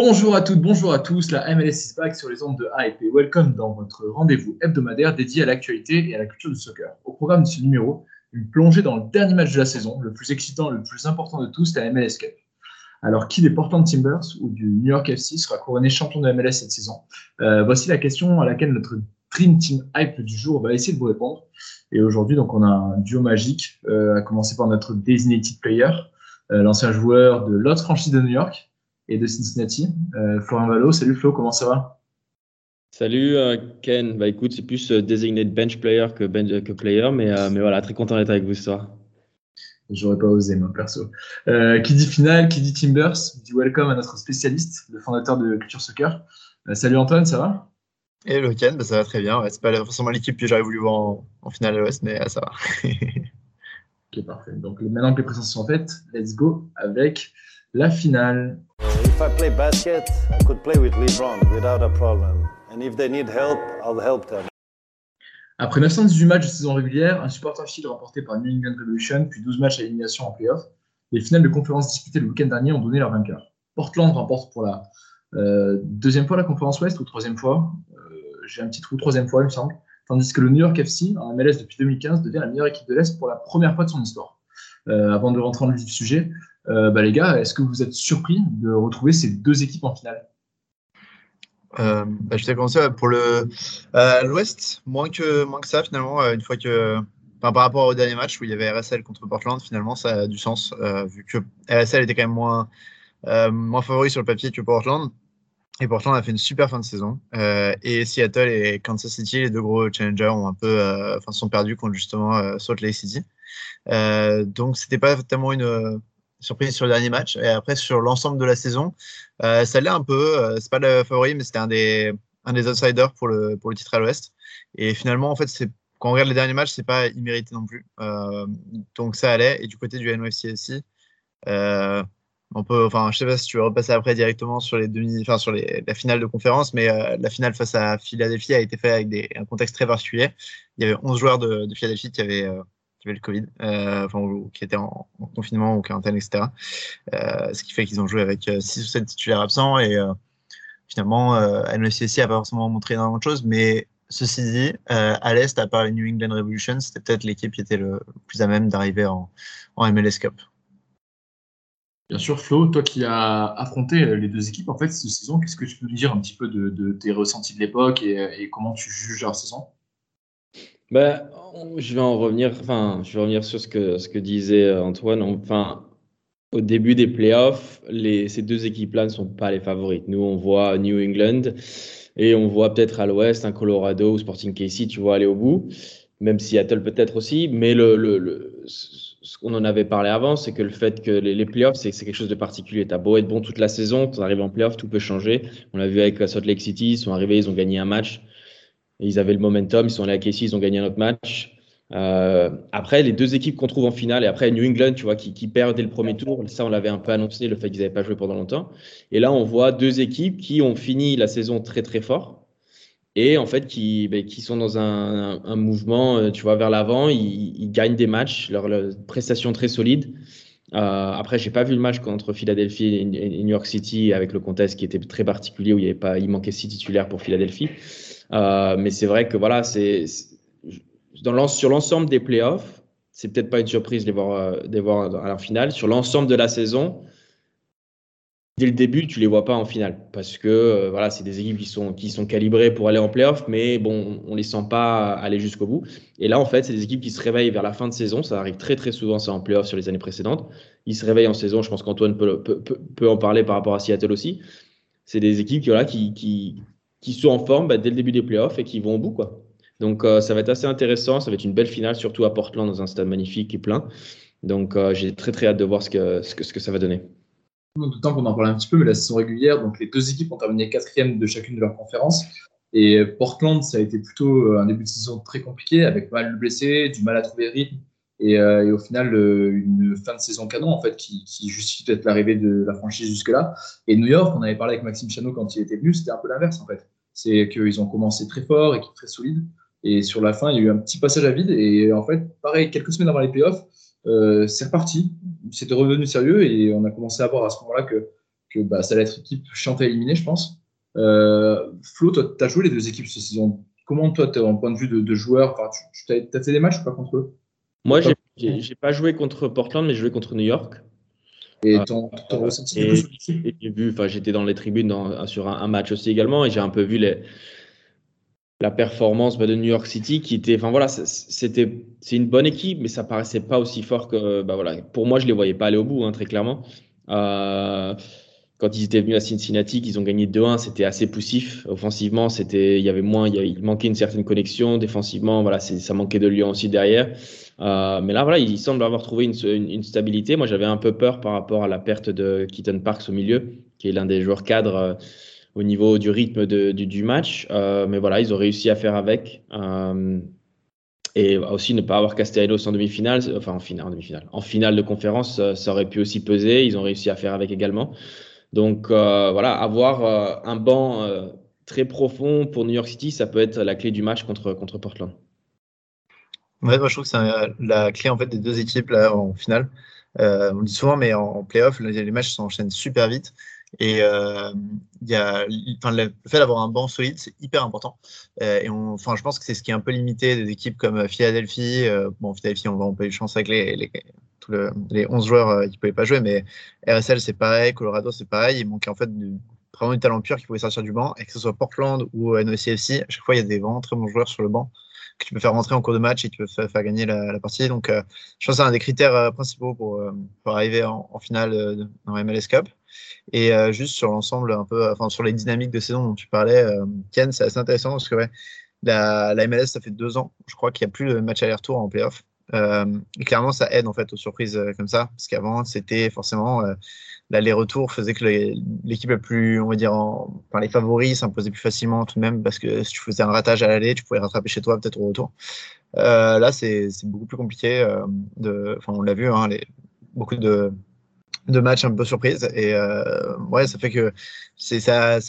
Bonjour à toutes, bonjour à tous, la MLS is back sur les ondes de Hype et welcome dans votre rendez-vous hebdomadaire dédié à l'actualité et à la culture du soccer. Au programme de ce numéro, une plongée dans le dernier match de la saison, le plus excitant, le plus important de tous, la MLS Cup. Alors, qui des Portland Timbers ou du New York FC sera couronné champion de MLS cette saison? Euh, Voici la question à laquelle notre Dream Team Hype du jour va essayer de vous répondre. Et aujourd'hui, donc, on a un duo magique, euh, à commencer par notre designated player, euh, l'ancien joueur de l'autre franchise de New York et de Cincinnati, euh, Florian Valo. Salut Flo, comment ça va? Salut euh, Ken, bah écoute, c'est plus euh, designated bench player que, bench, que player, mais, euh, mais voilà, très content d'être avec vous ce soir. J'aurais pas osé, moi, perso. Euh, qui dit finale, qui dit Timbers, dit welcome à notre spécialiste, le fondateur de Culture Soccer. Euh, salut Antoine, ça va? Et le Ken, bah, ça va très bien. Ouais, c'est pas forcément l'équipe que j'aurais voulu voir en, en finale à l'Ouest, mais euh, ça va. Ok, parfait. Donc maintenant que les présentations sont faites, let's go avec la finale. If I play basket, I could play with LeBron without a problem. And if they need help, I'll help them. Après 918 matchs de saison régulière, un supporter shield remporté par New England Revolution, puis 12 matchs à élimination en playoff, les finales de conférence disputées le week-end dernier ont donné leur vainqueur. Portland remporte pour la euh, deuxième fois la conférence Ouest ou troisième fois? Euh, J'ai un petit trou, troisième fois, il me semble. Tandis que le New York FC, en MLS depuis 2015, devient la meilleure équipe de l'Est pour la première fois de son histoire. Euh, avant de rentrer dans le sujet, euh, bah les gars, est-ce que vous êtes surpris de retrouver ces deux équipes en finale? Euh, bah, je t'ai commencé pour le l'Ouest, moins que ça finalement. une fois que, par rapport au dernier match où il y avait RSL contre Portland, finalement ça a du sens vu que RSL était quand même moins moins favori sur le papier que Portland. Et Portland a fait une super fin de saison. Euh, et Seattle et Kansas City, les deux gros challengers, ont un peu, euh, sont perdus contre justement euh, Salt Lake City. Donc c'était pas tellement une surprise sur le dernier match. Et après sur l'ensemble de la saison, ça l'est un peu. C'est pas le favori, mais c'était un des un des outsiders pour le pour le titre à l'Ouest. Et finalement, en fait, quand on regarde les derniers matchs, c'est pas immérité non plus. Donc ça allait. Et du côté du NYC aussi, euh, on peut, enfin, je sais pas si tu veux repasser après directement sur les demi, enfin sur la finale de conférence, mais euh, la finale face à Philadelphie a été faite avec un contexte très particulier. Il y avait 11 joueurs de, de Philadelphie qui avaient euh, le Covid, euh, qui étaient en, en confinement ou quarantaine, etc. Ce qui fait qu'ils ont joué avec 6 ou 7 titulaires absents et finalement, euh, NECC a pas forcément montré énormément de choses, mais ceci dit, à l'Est, à part les New England Revolution, c'était peut-être l'équipe qui était le, le plus à même d'arriver en, en MLS Cup. Bien sûr, Flo, toi qui as affronté euh, les deux équipes en fait cette saison, qu'est-ce que tu peux nous dire un petit peu de, tes ressentis de l'époque et, et comment tu juges leur saison? Ben, je vais en revenir, enfin, je vais revenir sur ce que, ce que disait euh, Antoine. Enfin, au début des playoffs, les, ces deux équipes-là ne sont pas les favorites. Nous, on voit New England et on voit peut-être à l'ouest un Colorado ou Sporting KC, tu vois, aller au bout, même Seattle peut-être aussi. Mais le, le- ce qu'on en avait parlé avant, c'est que le fait que les, playoffs, c'est quelque chose de particulier. Tu as beau être bon toute la saison, tu arrives en playoffs, tout peut changer. On l'a vu avec Salt Lake City, ils sont arrivés, ils ont gagné un match. Ils avaient le momentum, ils sont allés à KC, ils ont gagné un autre match. Euh, après, les deux équipes qu'on trouve en finale, et après New England, tu vois, qui, qui le premier tour, ça on l'avait un peu annoncé, le fait qu'ils n'avaient pas joué pendant longtemps. Et là, on voit deux équipes qui ont fini la saison très très fort et en fait qui, ben, sont dans un, mouvement, euh, tu vois, vers l'avant. Ils, gagnent des matchs, leur, leur prestation très solide. Euh, après, j'ai pas vu le match contre Philadelphie et New York City avec le contexte qui était très particulier où il manquait six titulaires pour Philadelphie. Euh, mais c'est vrai que voilà, c'est sur l'ensemble des playoffs, c'est peut-être pas une surprise de les voir, euh, de les voir à la finale. Sur l'ensemble de la saison, dès le début, tu les vois pas en finale parce que euh, voilà, c'est des équipes qui sont, qui sont calibrées pour aller en playoff, mais bon, on les sent pas aller jusqu'au bout. Et là, en fait, c'est des équipes qui se réveillent vers la fin de saison. Ça arrive très très souvent, ça en playoff sur les années précédentes. Ils se réveillent en saison. Je pense qu'Antoine peut, peut, peut, en parler par rapport à Seattle aussi. C'est des équipes qui, voilà, qui, qui, qui sont en forme bah, dès le début des playoffs et qui vont au bout, quoi. Donc, euh, ça va être assez intéressant. Ça va être une belle finale, surtout à Portland, dans un stade magnifique et plein. Donc, euh, j'ai très très hâte de voir ce que, ce que, ce que ça va donner temps qu'on en parle un petit peu, mais la saison régulière, donc les deux équipes ont terminé quatrième de chacune de leurs conférences. Et Portland, ça a été plutôt euh, un début de saison très compliqué, avec mal de blessés, du mal à trouver rythme, et, euh, et, au final, euh, une fin de saison canon, en fait, qui, justifie peut-être l'arrivée de la franchise jusque-là. Et New York, on avait parlé avec Maxime Chano quand il était venu, c'était un peu l'inverse, en fait. C'est qu'ils ont commencé très fort, équipe très solide, et sur la fin, il y a eu un petit passage à vide, et en fait, pareil, quelques semaines avant les playoffs, c'est reparti. C'était revenu sérieux et on a commencé à voir à ce moment-là que, que bah, ça allait être équipe chiante à éliminer, je pense. Euh, Flo, toi, tu as joué les deux équipes cette saison. Comment, toi, en point de vue de, joueur, tu, as, fait des matchs ou pas contre eux? Moi, j'ai pas joué contre Portland, mais j'ai joué contre New York. Et euh, ton, ressenti J'ai vu, enfin, j'étais dans les tribunes sur un, match aussi également, et j'ai un peu vu les, la performance bah, de New York City qui était, enfin voilà, c'était, c'est une bonne équipe, mais ça paraissait pas aussi fort que, bah voilà, pour moi je les voyais pas aller au bout, hein, très clairement. Euh, quand ils étaient venus à Cincinnati, qu'ils ont gagné 2-1, c'était assez poussif. Offensivement, c'était, il y avait moins, il, manquait une certaine connexion. Défensivement, voilà, ça manquait de lion aussi derrière. Euh, mais là, voilà, il semble avoir trouvé une, une, stabilité. Moi, j'avais un peu peur par rapport à la perte de Keaton Parks au milieu, qui est l'un des joueurs cadres. Euh, au niveau du rythme du, match. Euh, mais voilà, ils ont réussi à faire avec. Euh, et aussi ne pas avoir Castellanos en demi-finale, enfin en finale, en demi-finale, en finale de conférence, ça aurait pu aussi peser. Ils ont réussi à faire avec également. Donc euh, voilà, avoir un banc très profond pour New York City, ça peut être la clé du match contre, contre Portland. Ouais, moi je trouve que c'est la clé en fait des deux équipes là en finale. on dit souvent, mais en, en playoff, les matchs s'enchaînent super vite. Et euh, y a, enfin, le fait d'avoir un banc solide, c'est hyper important. Euh, et on, je pense que c'est ce qui est un peu limité des équipes comme Philadelphie. Euh, bon, Philadelphie, on va eu chance avec les, les, le, les 11 joueurs euh, qui ne pouvaient pas jouer, mais RSL, c'est pareil, Colorado, c'est pareil. Il manquait en fait du, vraiment du talent pur qui pouvait sortir du banc. Et que ce soit Portland ou NOCFC, à chaque fois, il y a des vraiment très bons joueurs sur le banc que tu peux faire rentrer en cours de match et qui peuvent faire, gagner la, la partie. Donc, euh, je pense que c'est un des critères euh, principaux pour, pour arriver en, en finale dans MLS Cup. Et euh, juste sur l'ensemble, un peu, enfin sur les dynamiques de saison dont tu parlais, euh, Ken, c'est assez intéressant parce que ouais, la, MLS, ça fait deux ans, je crois qu'il n'y a plus de match aller-retour en playoff. Euh, et clairement, ça aide en fait aux surprises euh, comme ça, parce qu'avant, c'était forcément l'aller-retour faisait que l'équipe la plus, on va dire, en, les favoris s'imposaient plus facilement tout de même, parce que si tu faisais un ratage à l'aller, tu pouvais rattraper chez toi peut-être au retour. là, c'est beaucoup plus compliqué. on l'a vu, hein, beaucoup de de matchs un peu surprise. Et euh, ouais, ça fait que c'est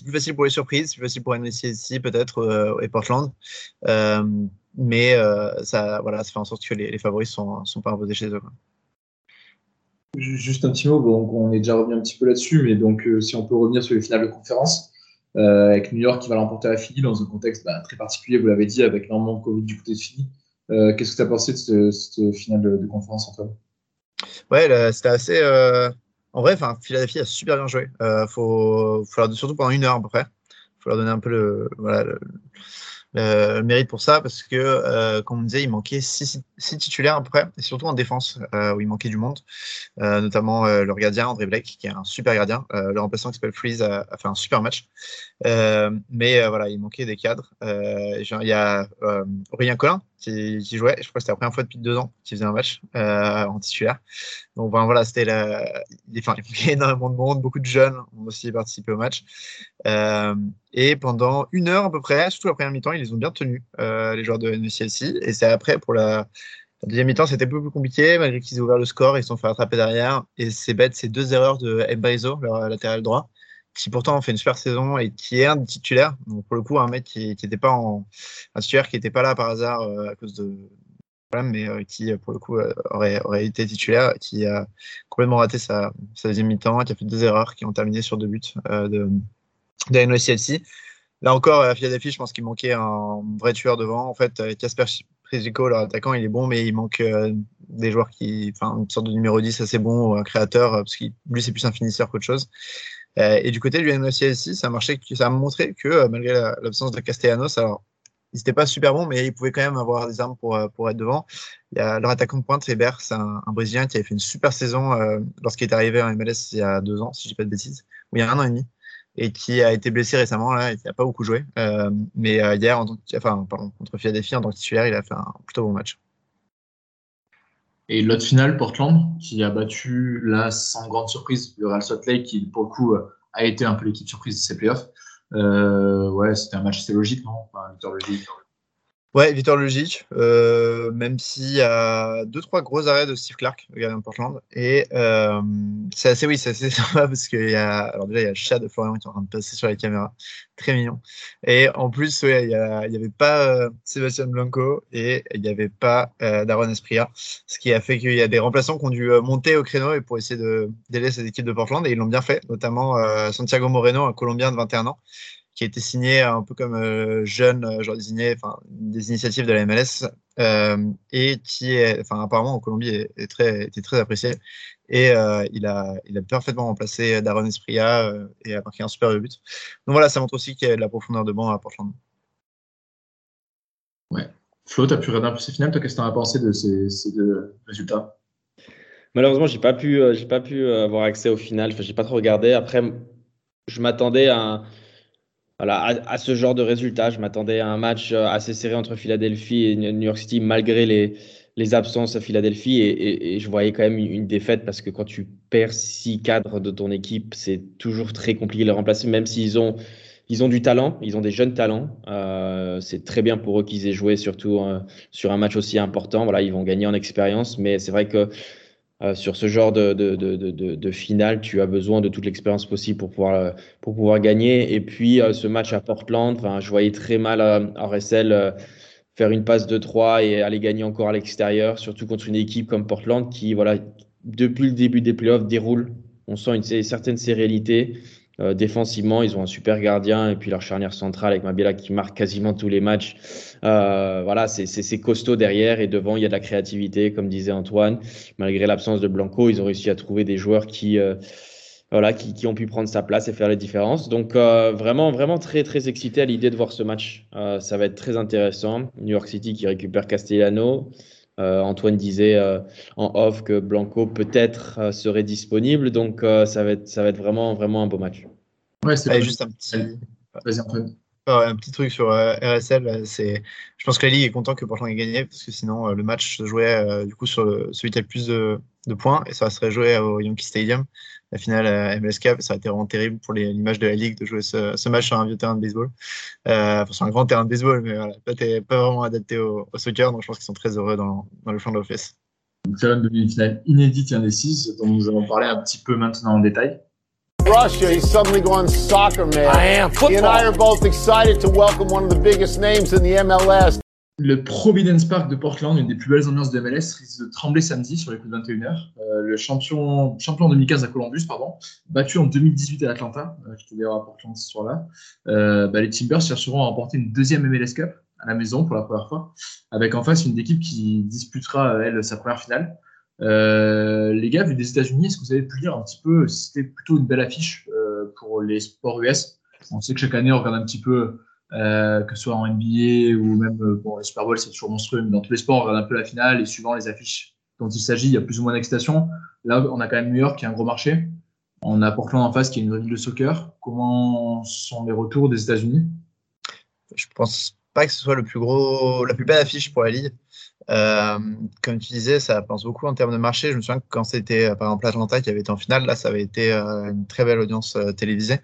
plus facile pour les surprises, plus facile pour NCC peut-être euh, et Portland. Euh, mais ça, voilà, ça fait en sorte que les, favoris sont, sont pas imposés chez eux. Juste un petit mot, bon, on est déjà revenu un petit peu là-dessus, mais donc si on peut revenir sur les finales de conférence, avec New York qui va l'emporter à Philly dans un contexte bah, très particulier, vous l'avez dit, avec énormément de Covid du côté de Philly. Qu'est-ce que tu as pensé de cette, finale de, de conférence, Antoine? Ouais, c'était assez, en vrai, Philadelphie a super bien joué. Euh, faut, faut surtout pendant une heure à peu près. Faut leur donner un peu le, mérite pour ça parce que, euh, comme on disait, il manquait six, titulaires à peu près, et surtout en défense euh, où il manquait du monde, euh, notamment leur gardien André Blake qui est un super gardien. Le remplaçant qui s'appelle Freeze a, a, fait un super match, mais voilà, il manquait des cadres. il y a Aurélien Collin qui, jouait, je crois que c'était la première fois depuis deux ans qu'il faisait un match en titulaire. Donc ben, voilà, c'était la... enfin, il manquait énormément de monde, beaucoup de jeunes ont aussi participé au match. et pendant une heure à peu près, surtout la première mi-temps, ils les ont bien tenus, les joueurs de NCLC. Et c'est après pour la, la deuxième mi-temps, c'était un peu plus compliqué, malgré qu'ils aient ouvert le score, ils se sont fait rattraper derrière. Et c'est bête, c'est deux erreurs de Mbaizo, leur latéral droit, qui pourtant fait une super saison et qui est un titulaire. Donc pour le coup, un mec qui n'était pas un titulaire qui n'était pas là par hasard euh, à cause de problèmes, mais euh, qui pour le coup euh, aurait, aurait été titulaire, qui a complètement raté sa, deuxième mi-temps, qui a fait deux erreurs qui ont terminé sur deux buts de, de. Là encore, à Philadelphie, je pense qu'il manquait un vrai tueur devant. En fait, Casper Prizico, leur attaquant, il est bon, mais il manque des joueurs qui. Enfin, une sorte de numéro 10 assez bon, ou un créateur, parce que lui, c'est plus un finisseur qu'autre chose. Et du côté du NOCLC, ça a marché, ça a montré que malgré l'absence de Castellanos, alors ils n'étaient pas super bons, mais ils pouvaient quand même avoir des armes pour, pour être devant. Il y a leur attaquant de pointe, Weber, c'est un, Brésilien qui avait fait une super saison lorsqu'il est arrivé en MLS il y a deux ans, si je ne dis pas de bêtises, ou il y a un an et demi et qui a été blessé récemment, là, il n'a pas beaucoup joué. Euh, mais euh, hier, en tant que, enfin, pardon, contre Philadelphie, en tant que titulaire, il a fait un plutôt bon match. Et l'autre finale, Portland, qui a battu, là, sans grande surprise, le Real Salt Lake, qui, pour le coup, a été un peu l'équipe surprise de ces playoffs. Euh, ouais, c'était un match assez logique, non? Enfin, logique. Ouais, victoire logique, euh, même s'il y a deux trois gros arrêts de Steve Clark, le gardien de Portland, et euh, c'est assez oui, c'est assez sympa parce qu'il y a alors déjà il y a le chat de Florian qui est en train de passer sur la caméra, très mignon, et en plus ouais, il y, il y avait pas euh, Sébastien Blanco et il n'y avait pas euh, Darren Espria, ce qui a fait qu'il y a des remplaçants qui ont dû euh, monter au créneau et pour essayer de d'aider cette équipe de Portland et ils l'ont bien fait, notamment Santiago Moreno, un Colombien de 21 ans qui a été signé un peu comme euh, jeune, euh, genre désigné, enfin, des initiatives de la MLS, euh, et qui est, enfin, apparemment en Colombie est, très, était très apprécié. Et il, a, il a parfaitement remplacé Darren Espria et a marqué un super but. Donc voilà, ça montre aussi qu'il y a de la profondeur de banc à Portland. Ouais. Flo, tu as pu regarder un peu ces finales, toi, qu'est-ce que tu as pensé de ces, ces deux résultats? Malheureusement, j'ai pas pu, j'ai pas pu avoir accès au final. Enfin, j'ai pas trop regardé. Après, je m'attendais à un, voilà, à, ce genre de résultat. Je m'attendais à un match euh, assez serré entre Philadelphie et New York City, malgré les, les absences à Philadelphie. Et, et, je voyais quand même une défaite parce que quand tu perds six cadres de ton équipe, c'est toujours très compliqué de les remplacer, même s'ils ont, ils ont du talent, ils ont des jeunes talents. Euh, c'est très bien pour eux qu'ils aient joué, surtout euh, sur un match aussi important. Voilà, ils vont gagner en expérience, mais c'est vrai que euh, sur ce genre de, de, de, de, finale, tu as besoin de toute l'expérience possible pour pouvoir, euh, pour pouvoir gagner. Et puis, euh, ce match à Portland, je voyais très mal RSL faire une passe de 3 et aller gagner encore à l'extérieur, surtout contre une équipe comme Portland qui, voilà, depuis le début des playoffs, déroule. On sent une, certaine sérénité. Euh, défensivement, ils ont un super gardien et puis leur charnière centrale avec Mabila qui marque quasiment tous les matchs. Euh, voilà, c'est costaud derrière et devant, il y a de la créativité, comme disait Antoine. Malgré l'absence de Blanco, ils ont réussi à trouver des joueurs qui, euh, voilà, qui, ont pu prendre sa place et faire la différence. Donc vraiment, vraiment très, très excité à l'idée de voir ce match. ça va être très intéressant. New York City qui récupère Castellano. Euh, Antoine disait euh, en off que Blanco peut-être euh, serait disponible, donc ça, va être, ça va être vraiment, vraiment un beau match. Ouais, c'est juste un petit. Un petit truc sur RSL, c'est, je pense que la Ligue est content que Portland ait gagné parce que sinon le match se jouait du coup sur celui qui a le plus de, points et ça serait joué au Yankee Stadium la finale à MLS Cup. Ça a été vraiment terrible pour l'image de la Ligue de jouer ce, match sur un vieux terrain de baseball. Euh, sur un grand terrain de baseball, mais voilà, pas, pas vraiment adapté au, soccer. Donc je pense qu'ils sont très heureux dans, dans le champ d'office. Une finale inédite et indécise dont nous allons parler un petit peu maintenant en détail. Russia, he's suddenly going soccer man. I am. Football. He and I are both excited to welcome one of the biggest names in the MLS. Le Providence Park de Portland, une des plus belles ambiances de MLS, risque de trembler samedi sur les coups de 21h. Euh, le champion, champion en 2015 à Columbus, pardon, battu en 2018 à Atlanta, euh, qui était à Portland ce soir-là. Euh, bah, les Timbers chercheront à remporter une deuxième MLS Cup à la maison pour la première fois, avec en face une équipe qui disputera, elle, sa première finale. Les gars, vu des États-Unis, est-ce que vous avez pu lire un petit peu c'était plutôt une belle affiche pour les sports US On sait que chaque année, on regarde un petit peu euh, que ce soit en NBA ou même euh, bon, le Super Bowl, c'est toujours monstrueux, mais dans tous les sports, on regarde un peu la finale et suivant les affiches dont il s'agit, il y a plus ou moins d'excitation. Là, on a quand même New York qui est un gros marché. On a Portland en face qui est une ville de soccer. Comment sont les retours des États-Unis? Je pense pas que ce soit le plus gros, la plus belle affiche pour la Ligue. Euh, comme tu disais, ça pense beaucoup en termes de marché. Je me souviens que quand c'était par exemple Atlanta qui avait été en finale, là, ça avait été une très belle audience télévisée.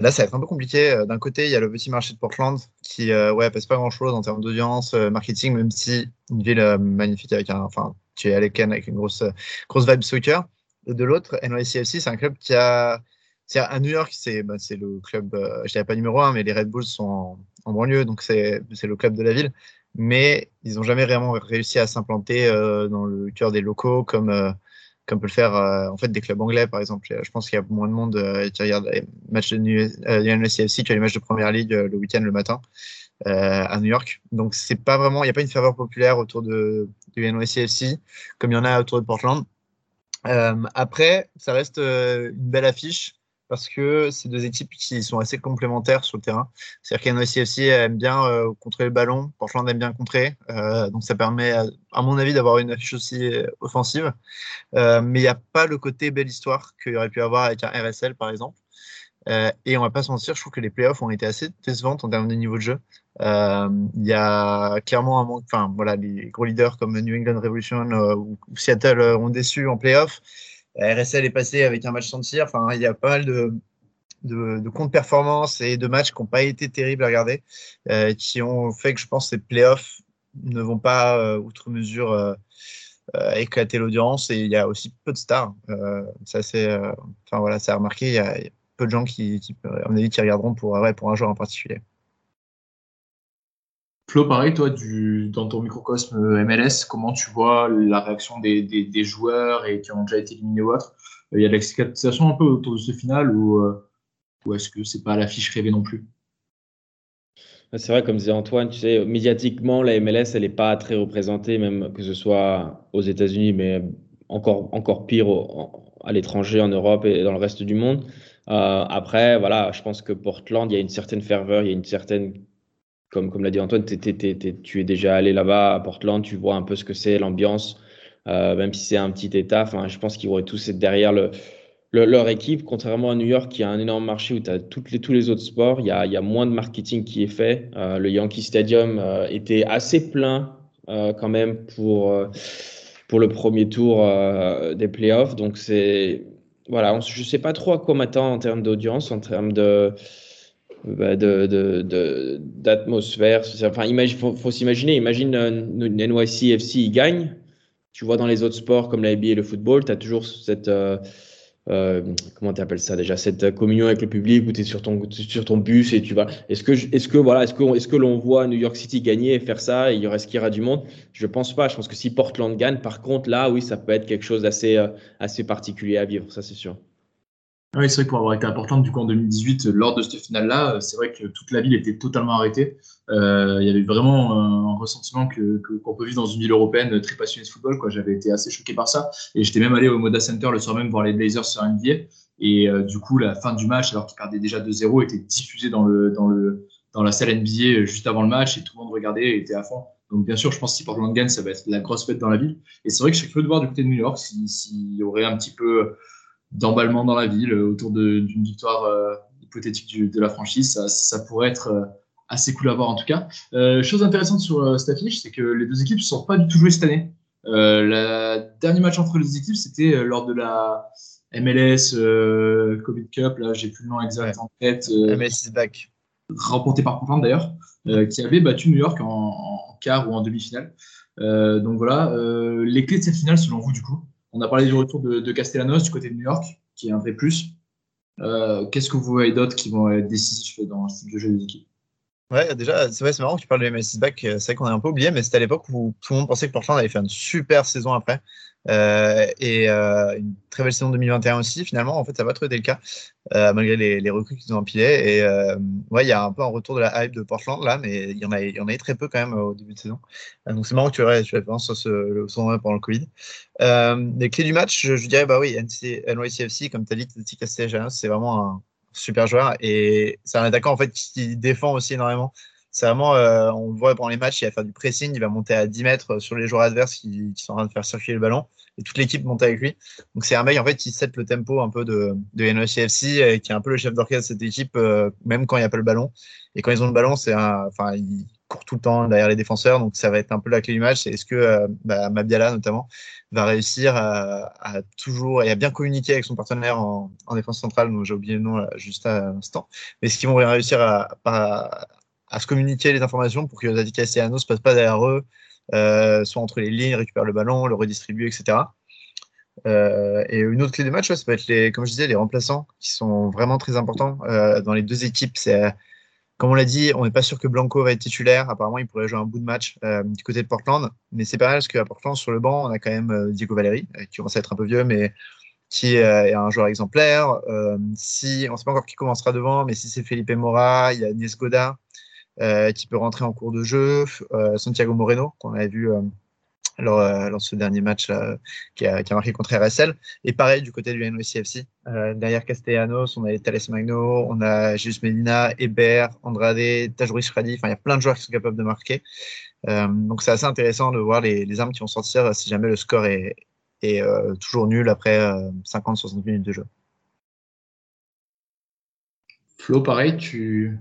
Là, ça va être un peu compliqué. Euh, d'un côté, il y a le petit marché de Portland qui euh, ouais, pèse pas grand-chose en termes d'audience, euh, marketing, même si une ville magnifique avec un, enfin, tu es à l'Eken avec une grosse, grosse vibe soccer. de l'autre, NYCFC, c'est un club qui a, c'est à New York, c'est bah, le club, je dirais pas numéro un, mais les Red Bulls sont en, banlieue, donc c'est le club de la ville. Mais ils n'ont jamais vraiment réussi à s'implanter dans le cœur des locaux comme comme peut le faire euh, en fait des clubs anglais par exemple. Je pense qu'il y a moins de monde euh, qui regarde les matchs de NSCFC que les matchs de première ligue euh, le week-end le matin à New York. Donc c'est pas vraiment, il n'y a pas une faveur populaire autour de, du NYCFC comme il y en a autour de Portland. après, ça reste une belle affiche parce que c'est deux équipes qui sont assez complémentaires sur le terrain. C'est-à-dire qu'NYCFC aime bien euh, contrer le ballon, Portland aime bien contrer, euh, donc ça permet, à, mon avis, d'avoir une affiche aussi euh, offensive. mais il n'y a pas le côté belle histoire qu'il aurait pu avoir avec un RSL, par exemple. et on va pas se mentir, je trouve que les playoffs ont été assez décevantes en termes de niveau de jeu. Il y a clairement un manque, enfin voilà, les gros leaders comme New England Revolution ou, Seattle ont déçu en playoffs. RSL est passé avec un match sans tir. Enfin, il y a pas mal de, de, de comptes performance et de matchs qui n'ont pas été terribles à regarder, euh, qui ont fait que je pense que ces playoffs ne vont pas, euh, outre mesure, euh, éclater l'audience. Et il y a aussi peu de stars. ça, c'est, enfin voilà, a remarqué. Il y, a, peu de gens qui, qui, à mon avis, qui regarderont pour, ouais, pour un joueur en particulier. Flo, pareil, toi, dans ton microcosme euh, MLS, comment tu vois la réaction des, joueurs et qui ont déjà été éliminés ou autre euh, Il y a de l'excitation un peu autour de ce final ou, euh, est-ce que c'est pas l'affiche rêvée non plus? C'est vrai, comme disait Antoine, tu sais, médiatiquement, la MLS, elle n'est pas très représentée, même que ce soit aux États-Unis, mais encore, encore pire à l'étranger, en Europe et dans le reste du monde. après, voilà, je pense que Portland, il y a une certaine ferveur, il y a une certaine comme, l'a dit Antoine, tu es déjà allé là-bas à Portland, tu vois un peu ce que c'est, l'ambiance, euh, même si c'est un petit État. Enfin, je pense qu'ils vont tous être derrière le, leur équipe, contrairement à New York, qui a un énorme marché où tu as toutes les, tous les autres sports. Il y a, moins de marketing qui est fait. Euh, le Yankee Stadium euh, était assez plein quand même pour, pour le premier tour des playoffs. Donc. Voilà, je ne sais pas trop à quoi m'attendre en termes d'audience, en termes de d'atmosphère. De, enfin, il faut, s'imaginer, imagine une NYCFC, il gagne. Tu vois, dans les autres sports comme la NBA et le football, tu as toujours cette. Euh, euh, comment tu ça déjà Cette communion avec le public où tu es sur ton, sur ton bus et tu vas. Est-ce que, est-ce que, voilà, est-ce que, est-ce que l'on voit New York City gagner et faire ça et il reste qu'il y aura du monde? Je pense pas. Je pense que si Portland gagne, par contre, là, oui, ça peut être quelque chose d'assez euh, assez particulier à vivre, ça c'est sûr. Oui, c'est vrai que pour avoir été importante du coup en 2018 lors de cette finale-là, euh, c'est vrai que toute la ville était totalement arrêtée. Euh, il y avait vraiment un ressentiment que qu'on peut vivre dans une ville européenne très passionnée de football. J'avais été assez choqué par ça et j'étais même allé au Moda Center le soir même voir les Blazers sur NBA. Et euh, du coup, la fin du match, alors qu'ils perdaient déjà 2-0, était diffusée dans le dans le dans la salle NBA juste avant le match et tout le monde regardait et était à fond. Donc bien sûr, je pense que si Portland gagne, ça va être la grosse fête dans la ville. Et c'est vrai que je suis curieux de voir du côté de New York s'il y aurait un petit peu d'emballement dans la ville euh, autour d'une victoire euh, hypothétique de la franchise. Ça, ça, pourrait être euh, assez cool à voir en tout cas. chose intéressante sur cette affiche, c'est que les deux équipes ne sont pas du tout jouées cette année. le dernier match entre les deux équipes, c'était lors de la MLS Covid Cup. Là, j'ai plus le nom exact en tête. MLS is back. Remporté par Portland d'ailleurs, qui avait battu New York en, en quart ou en demi-finale. donc voilà, les clés de cette finale selon vous du coup? On a parlé du retour de, Castellanos du côté de New York, qui est un vrai plus. Euh, qu'est-ce que vous voyez d'autres qui vont être décisifs dans ce type de jeu des équipes? Ouais, déjà, c'est marrant que tu parles de MS back. C'est vrai qu'on a un peu oublié, mais c'était à l'époque où tout le monde pensait que Portland avait fait une super saison après. Euh, et euh, une très belle saison 2021 aussi. Finalement, en fait, ça va trop été le cas, euh, malgré les, les recrues qu'ils ont empilées. Et euh, ouais, il y a un peu un retour de la hype de Portland là, mais il y en a, il y en a eu très peu quand même au début de saison. donc c'est marrant que tu aies tu références sur ce pendant le Covid. les clés du match, je, dirais bah oui, NYCFC, comme tu as dit, c'est vraiment un super joueur et c'est un attaquant en fait qui défend aussi énormément. C'est vraiment, euh, on voit pendant les matchs, il va faire du pressing, il va monter à 10 mètres sur les joueurs adverses qui, sont en train de faire circuler le ballon, et toute l'équipe monte avec lui. Donc c'est un mec en fait qui set le tempo un peu de, de NOCFC, et qui est un peu le chef d'orchestre de cette équipe, euh, même quand il n'y a pas le ballon. Et quand ils ont le ballon, c'est enfin, il court tout le temps derrière les défenseurs, donc ça va être un peu la clé du match. Est-ce que euh, bah, Mabiala notamment va réussir à, toujours et à bien communiquer avec son partenaire en, défense centrale, dont j'ai oublié le nom juste à l'instant, mais est-ce qu'ils vont réussir à, se communiquer les informations pour que Zadik Castellanos ne passe pas derrière eux, euh, soit entre les lignes, récupère le ballon, le redistribue, etc. Euh, et une autre clé de match, ça peut être les, comme je disais, les remplaçants qui sont vraiment très importants euh, dans les deux équipes. Comme on l'a dit, on n'est pas sûr que Blanco va être titulaire. Apparemment, il pourrait jouer un bout de match du côté de Portland, mais c'est pas mal parce qu'à Portland, sur le banc, on a quand même Diego Valeri, qui commence à être un peu vieux, mais qui est un joueur exemplaire. si on ne sait pas encore qui commencera devant, mais si c'est Felipe Mora, il y a Nies euh, qui peut rentrer en cours de jeu. Euh, Santiago Moreno, qu'on avait vu euh, lors, de ce dernier match qui, a, marqué contre RSL. Et pareil du côté du NYCFC. derrière Castellanos, on a Thales Magno, on a Jesus Medina, Hébert, Andrade, Tajouri Shradi. Enfin, il y a plein de joueurs qui sont capables de marquer. donc c'est assez intéressant de voir les, armes qui vont sortir si jamais le score est, est toujours nul après 50-60 minutes de jeu. Flo, pareil, tu,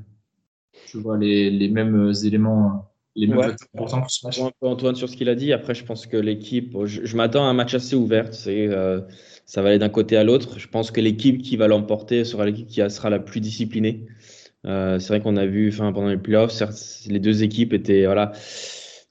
vois les, mêmes éléments, les mêmes importants pour ce match Un peu Antoine sur ce qu'il a dit. Après, je pense que l'équipe, je, m'attends à un match assez ouvert. Euh, ça va aller d'un côté à l'autre. Je pense que l'équipe qui va l'emporter sera l'équipe qui sera la plus disciplinée. Euh, c'est vrai qu'on a vu pendant les playoffs, les deux équipes étaient. Voilà,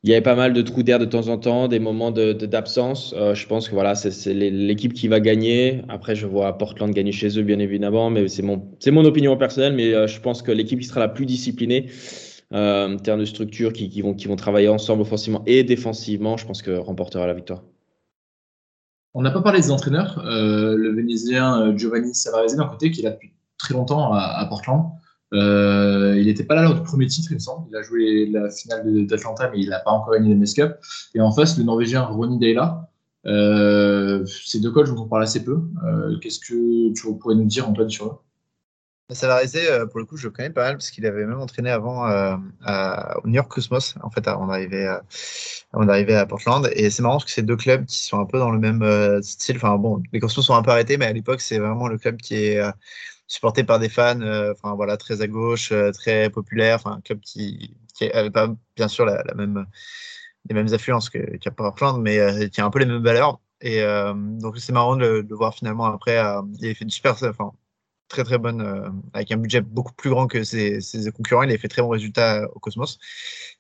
il y avait pas mal de trous d'air de temps en temps, des moments d'absence. De, euh, je pense que voilà, c'est l'équipe qui va gagner. Après, je vois Portland gagner chez eux, bien évidemment, mais c'est mon, mon opinion personnelle. Mais euh, je pense que l'équipe qui sera la plus disciplinée euh, en termes de structure, qui, vont, travailler ensemble offensivement et défensivement, je pense que remportera la victoire. On n'a pas parlé des entraîneurs. le Vénézuélien Giovanni Savarese, d'un côté, qui est là depuis très longtemps à, Portland. Euh, il n'était pas là lors du premier titre, il me semble. Il a joué la finale d'Atlanta, mais il n'a pas encore gagné MS Cup. Et en face, le Norvégien Ronny Deila. Euh, ces deux coachs, dont on parle assez peu. Euh, qu'est-ce que tu pourrais nous dire, Antoine, sur eux? Va rester, pour le coup, je le connais pas mal parce qu'il avait même entraîné avant au New York Cosmos, en fait, avant d'arriver à, à Portland. Et c'est marrant parce que c'est deux clubs qui sont un peu dans le même style. Enfin, bon, les Cosmos sont un peu arrêtés, mais à l'époque, c'est vraiment le club qui est supporté par des fans, euh, enfin voilà, très à gauche, euh, très populaire, enfin un club qui n'avait pas bien sûr la, même les mêmes affluences qu'il qu a Portland, mais euh, qui a un peu les mêmes valeurs. Et donc c'est marrant de, voir finalement après, il a fait du super, très très bonne, euh, avec un budget beaucoup plus grand que ses, concurrents. Il a fait très bons résultats au Cosmos.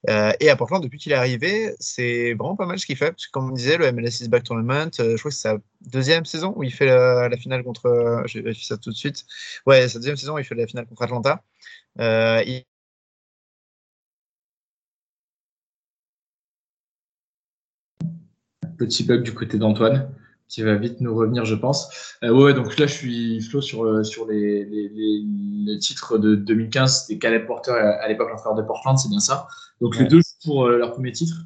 Euh, et à Portland, depuis qu'il est arrivé, c'est vraiment pas mal ce qu'il fait. Parce que comme on disait, le MLS is Back Tournament, euh, je crois que c'est sa deuxième saison où il fait la, finale contre. je ça tout de suite. Ouais, sa deuxième saison où il fait la finale contre Atlanta. Petit bug du côté d'Antoine qui va vite nous revenir, je pense. Euh, ouais, donc là, je suis flow sur, euh, sur les, les, les, titres de 2015. C'était Caleb Porter à, l'époque l'entraîneur de Portland, c'est bien ça. Donc les deux pour euh, leur premier titre.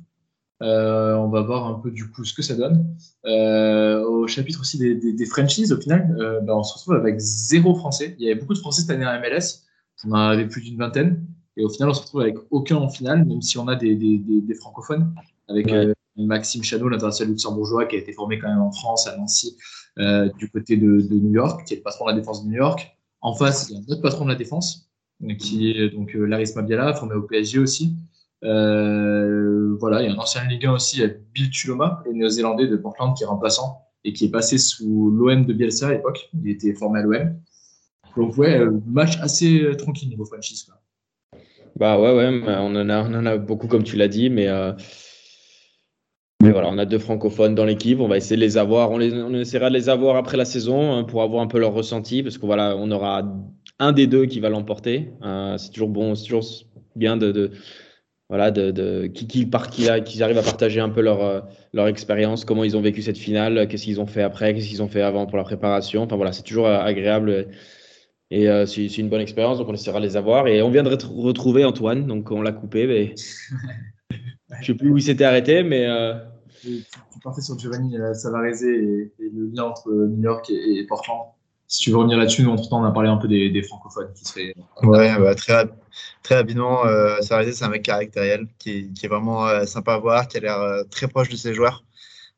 Euh, on va voir un peu du coup ce que ça donne. au chapitre aussi des, des, des franchises, au final, bah, on se retrouve avec zéro français. Il y avait beaucoup de français cette année en MLS. On en avait plus d'une vingtaine. Et au final, on se retrouve avec aucun en finale, même si on a des, des francophones, avec Maxime Chanot, l'international luxembourgeois, qui a été formé quand même en France, à Nancy, euh, du côté de, New York, qui est le patron de la défense de New York. En face, il y a un autre patron de la défense, qui est donc euh, Laris Mabiala, formé au PSG aussi. Euh, voilà, il y a un ancien Ligue 1 aussi, Bill Tuloma, le néo-zélandais de Portland, qui est remplaçant et qui est passé sous l'OM de Bielsa à l'époque. Il était formé à l'OM. Donc, ouais, match assez tranquille niveau franchise. Bah ouais, ouais, on en a, on en a beaucoup, comme tu l'as dit, mais mais voilà, on a deux francophones dans l'équipe. On va essayer de les avoir. On, essaiera de les avoir après la saison hein, pour avoir un peu leur ressenti, parce qu'on voilà, on aura un des deux qui va l'emporter. Euh, c'est toujours bon, c'est toujours bien de, voilà, de, qui, qui, qui, arrivent à partager un peu leur, euh, leur expérience, comment ils ont vécu cette finale, qu'est-ce qu'ils ont fait après, qu'est-ce qu'ils ont fait avant pour la préparation. Enfin voilà, c'est toujours euh, agréable et c'est une bonne expérience, donc on essaiera de les avoir. Et on vient de retrouver Antoine, donc on l'a coupé, mais je sais plus où il s'était arrêté, mais tu, partais sur Giovanni Savarese et, le lien entre New York et, Portland. Si tu veux revenir là-dessus, nous, entre-temps, on a parlé un peu des, francophones qui seraient. Ouais, bah, très, très rapidement, euh, Savarese, c'est un mec caractériel qui, est vraiment euh, sympa à voir, qui a l'air euh, très proche de ses joueurs.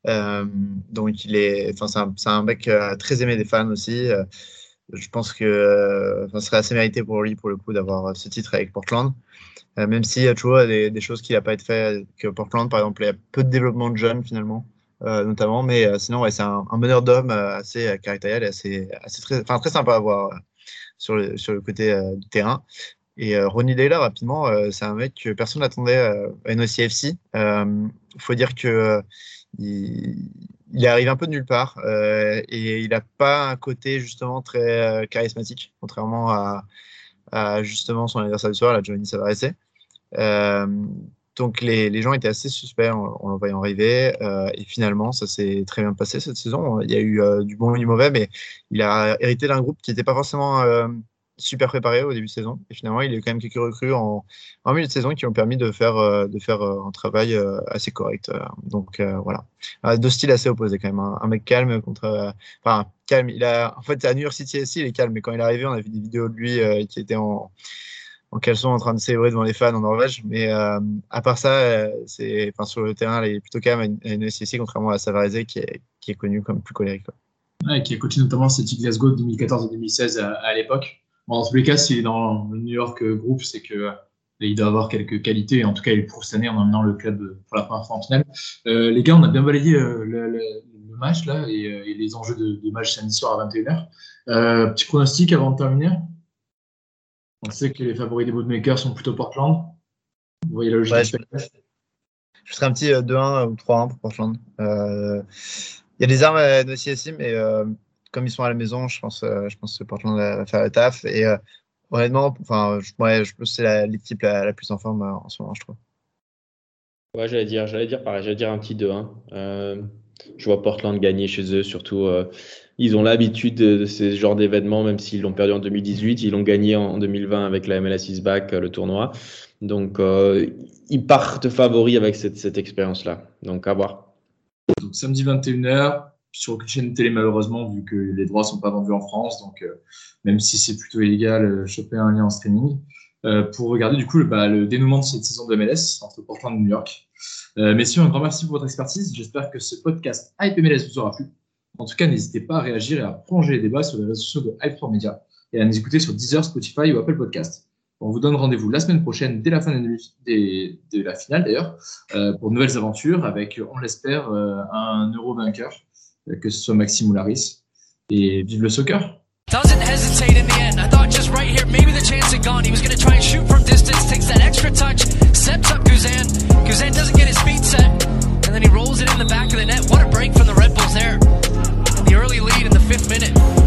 Euh, donc, il est, c'est un, mec très aimé des fans aussi. Je pense que ce serait assez mérité pour lui, pour le coup, d'avoir ce titre avec Portland. Euh, même s'il y a toujours des, choses qui n'ont pas été faites avec Portland, par exemple, il y a peu de développement de jeunes finalement, euh, notamment, mais euh, sinon, c'est un, un, meneur d'hommes assez caractériel et assez, très, sympa à voir sur, le, côté du terrain. Et Ronnie Ronnie rapidement, c'est un mec que personne n'attendait à NOCFC. Il faut dire que il, il, arrive un peu de nulle part et il n'a pas un côté justement très charismatique, contrairement à, justement son anniversaire du soir, la Giovanni Savarese. Euh, donc les, gens étaient assez suspects en, en le voyant arriver. Euh, et finalement, ça s'est très bien passé cette saison. Il y a eu euh, du bon et du mauvais, mais il a hérité d'un groupe qui n'était pas forcément super préparé au début de saison. Et finalement, il y a quand même quelques recrues en, en milieu de saison qui ont permis de faire, euh, de faire euh, un travail euh, assez correct. Donc voilà. Deux styles assez opposés quand même. Hein. Un mec calme contre. Enfin, calme. Il a, en fait, à New York City aussi, il est calme. Mais quand il est arrivé, on a vu des vidéos de lui qui était en, en caleçon en train de célébrer devant les fans en Norvège. Mais à part ça, c'est, sur le terrain, il est plutôt calme à York contrairement à Savarese qui est, qui est connu comme plus colérique. Ouais, qui a coaché notamment Celtic Glasgow de 2014 et 2016 à, à l'époque. Bon, dans tous les cas, s'il est dans le New York Group, c'est que euh, il doit avoir quelques qualités. En tout cas, il prouve cette année en emmenant le club pour la première fois en finale. Euh, les gars, on a bien balayé euh, le, le, le, match là et, euh, et, les enjeux de, de match samedi soir à 21h. Euh, petit pronostic avant de terminer. On sait que les favoris des bootmakers sont plutôt Portland. Vous voyez la logique. Ouais, je, je serais un petit 2-1 ou 3-1 pour Portland. Il y a des armes à ici, mais comme ils sont à la maison, je pense, euh, je pense que Portland va faire le taf. Et euh, honnêtement, enfin, je, ouais, je pense que c'est l'équipe la, la, plus en forme euh, en ce moment, je trouve. Ouais, j'allais dire, j'allais dire pareil, j'allais dire un petit 2-1. Euh, je vois Portland gagner chez eux, surtout. Euh, ils ont l'habitude de, de, ce genre d'événements, même s'ils l'ont perdu en 2018, ils l'ont gagné en 2020 avec la MLS is back, le tournoi. Donc, euh, ils partent favoris avec cette, cette expérience-là. Donc, à voir. Donc, samedi 21h, sur aucune chaîne télé malheureusement vu que les droits sont pas vendus en France. Donc euh, même si c'est plutôt illégal euh, choper un lien en streaming. Euh, pour regarder du coup le, bah, le, dénouement de cette saison de MLS entre Portland et New York. Messieurs un grand merci pour votre expertise. J'espère que ce podcast Hype MLS vous aura plu. En tout cas n'hésitez pas à réagir et à prolonger les débats sur les réseaux sociaux de Hype 3 Media et à nous écouter sur Deezer Spotify ou Apple Podcast on vous donne rendez-vous la semaine prochaine, dès la fin de, la finale d'ailleurs, pour de nouvelles aventures avec, on l'espère, un euro vainqueur euh, que ce soit Maxime ou Laris. Et vive le soccer! Doesn't hesitate in the end. I thought just right here, maybe the chance had gone. He was going to try and shoot from distance, takes that extra touch, sets up Guzan. Guzan doesn't get his feet set, and then he rolls it in the back of the net. What a break from the Red Bulls there. And the early lead in the fifth minute.